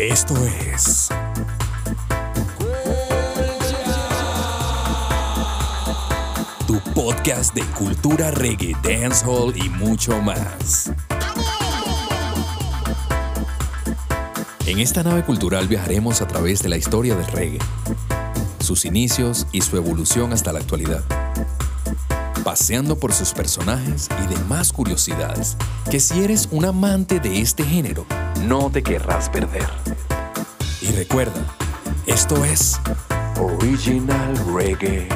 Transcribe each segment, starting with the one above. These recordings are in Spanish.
Esto es. Tu podcast de cultura reggae, dancehall y mucho más. En esta nave cultural viajaremos a través de la historia del reggae, sus inicios y su evolución hasta la actualidad, paseando por sus personajes y demás curiosidades que si eres un amante de este género, no te querrás perder. Y recuerda, esto es Original Reggae.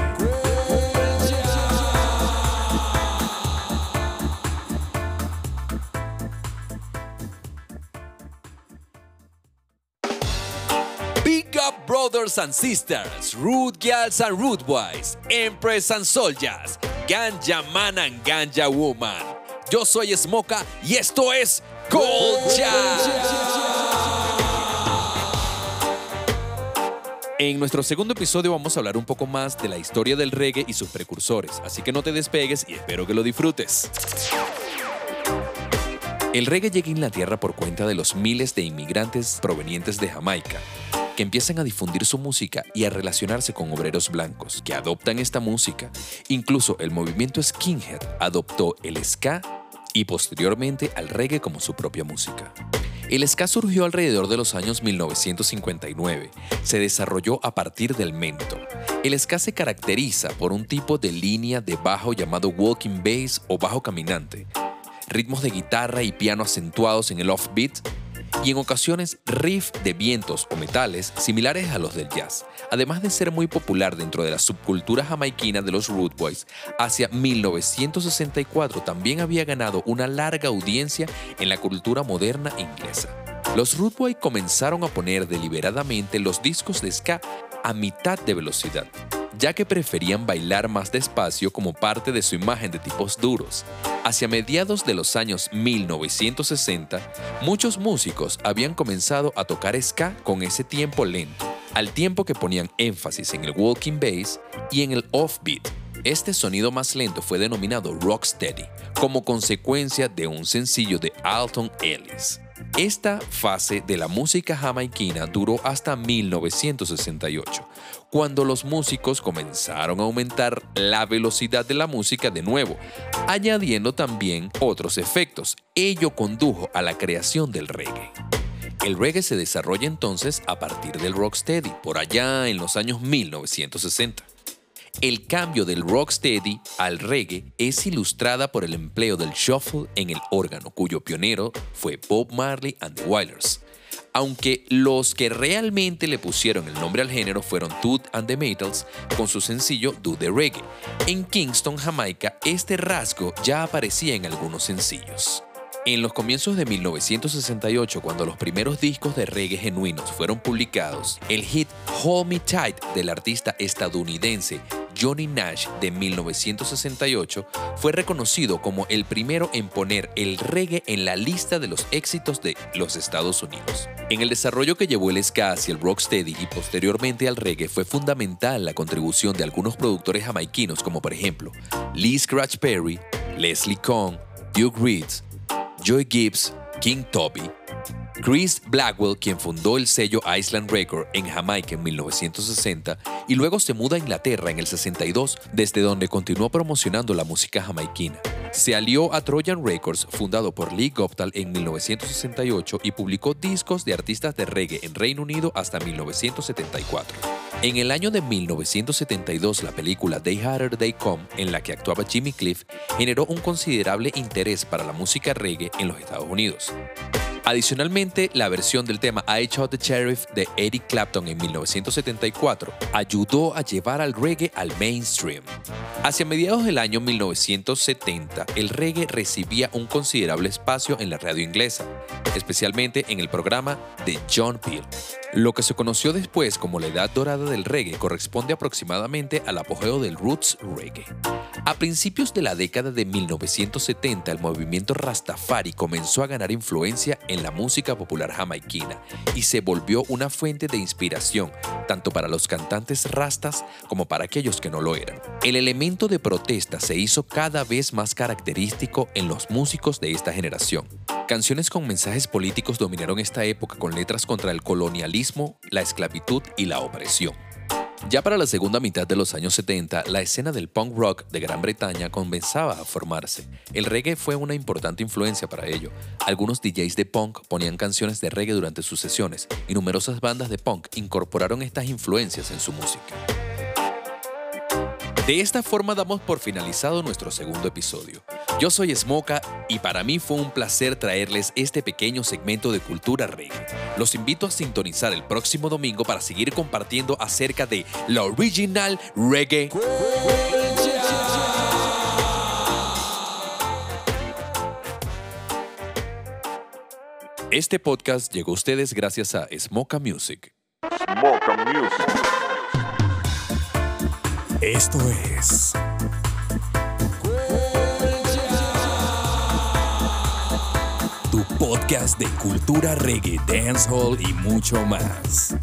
Big up brothers and sisters, root girls and root boys, empress and soldiers, ganja man and ganja woman. Yo soy Smoka y esto es Colcha. En nuestro segundo episodio vamos a hablar un poco más de la historia del reggae y sus precursores, así que no te despegues y espero que lo disfrutes. El reggae llega a Inglaterra por cuenta de los miles de inmigrantes provenientes de Jamaica, que empiezan a difundir su música y a relacionarse con obreros blancos, que adoptan esta música. Incluso el movimiento skinhead adoptó el ska y posteriormente al reggae como su propia música. El ska surgió alrededor de los años 1959. Se desarrolló a partir del mento. El ska se caracteriza por un tipo de línea de bajo llamado walking bass o bajo caminante, ritmos de guitarra y piano acentuados en el offbeat y en ocasiones riff de vientos o metales similares a los del jazz, además de ser muy popular dentro de la subcultura jamaiquina de los Root Boys, hacia 1964 también había ganado una larga audiencia en la cultura moderna inglesa. Los Root Boys comenzaron a poner deliberadamente los discos de ska a mitad de velocidad, ya que preferían bailar más despacio como parte de su imagen de tipos duros. Hacia mediados de los años 1960, muchos músicos habían comenzado a tocar ska con ese tiempo lento, al tiempo que ponían énfasis en el walking bass y en el offbeat. Este sonido más lento fue denominado rocksteady, como consecuencia de un sencillo de Alton Ellis. Esta fase de la música jamaiquina duró hasta 1968, cuando los músicos comenzaron a aumentar la velocidad de la música de nuevo, añadiendo también otros efectos. Ello condujo a la creación del reggae. El reggae se desarrolla entonces a partir del rocksteady, por allá en los años 1960. El cambio del rocksteady al reggae es ilustrada por el empleo del shuffle en el órgano, cuyo pionero fue Bob Marley and the Wailers. Aunque los que realmente le pusieron el nombre al género fueron Toot and the Metals con su sencillo Do the Reggae. En Kingston, Jamaica, este rasgo ya aparecía en algunos sencillos. En los comienzos de 1968, cuando los primeros discos de reggae genuinos fueron publicados, el hit Hold Me Tight del artista estadounidense Johnny Nash de 1968 fue reconocido como el primero en poner el reggae en la lista de los éxitos de los Estados Unidos. En el desarrollo que llevó el ska hacia el rocksteady y posteriormente al reggae fue fundamental la contribución de algunos productores jamaiquinos como por ejemplo Lee Scratch Perry, Leslie Kong, Duke Reeds, Joy Gibbs, King Toby, Chris Blackwell, quien fundó el sello Island Record en Jamaica en 1960 y luego se muda a Inglaterra en el 62, desde donde continuó promocionando la música jamaiquina. Se alió a Trojan Records, fundado por Lee Goptal en 1968 y publicó discos de artistas de reggae en Reino Unido hasta 1974. En el año de 1972, la película Day Harder Day Come, en la que actuaba Jimmy Cliff, generó un considerable interés para la música reggae en los Estados Unidos. Adicionalmente, la versión del tema I Shot the Sheriff de Eric Clapton en 1974 ayudó a llevar al reggae al mainstream. Hacia mediados del año 1970, el reggae recibía un considerable espacio en la radio inglesa, especialmente en el programa de John Peel. Lo que se conoció después como la edad dorada del reggae corresponde aproximadamente al apogeo del roots reggae. A principios de la década de 1970, el movimiento Rastafari comenzó a ganar influencia en la música popular jamaiquina y se volvió una fuente de inspiración tanto para los cantantes rastas como para aquellos que no lo eran. El elemento de protesta se hizo cada vez más característico en los músicos de esta generación. Canciones con mensajes políticos dominaron esta época con letras contra el colonialismo, la esclavitud y la opresión. Ya para la segunda mitad de los años 70, la escena del punk rock de Gran Bretaña comenzaba a formarse. El reggae fue una importante influencia para ello. Algunos DJs de punk ponían canciones de reggae durante sus sesiones y numerosas bandas de punk incorporaron estas influencias en su música. De esta forma damos por finalizado nuestro segundo episodio. Yo soy Smoka y para mí fue un placer traerles este pequeño segmento de cultura reggae. Los invito a sintonizar el próximo domingo para seguir compartiendo acerca de la original reggae. Este podcast llegó a ustedes gracias a Smoka Music. Esto es. Tu podcast de cultura reggae, dancehall y mucho más.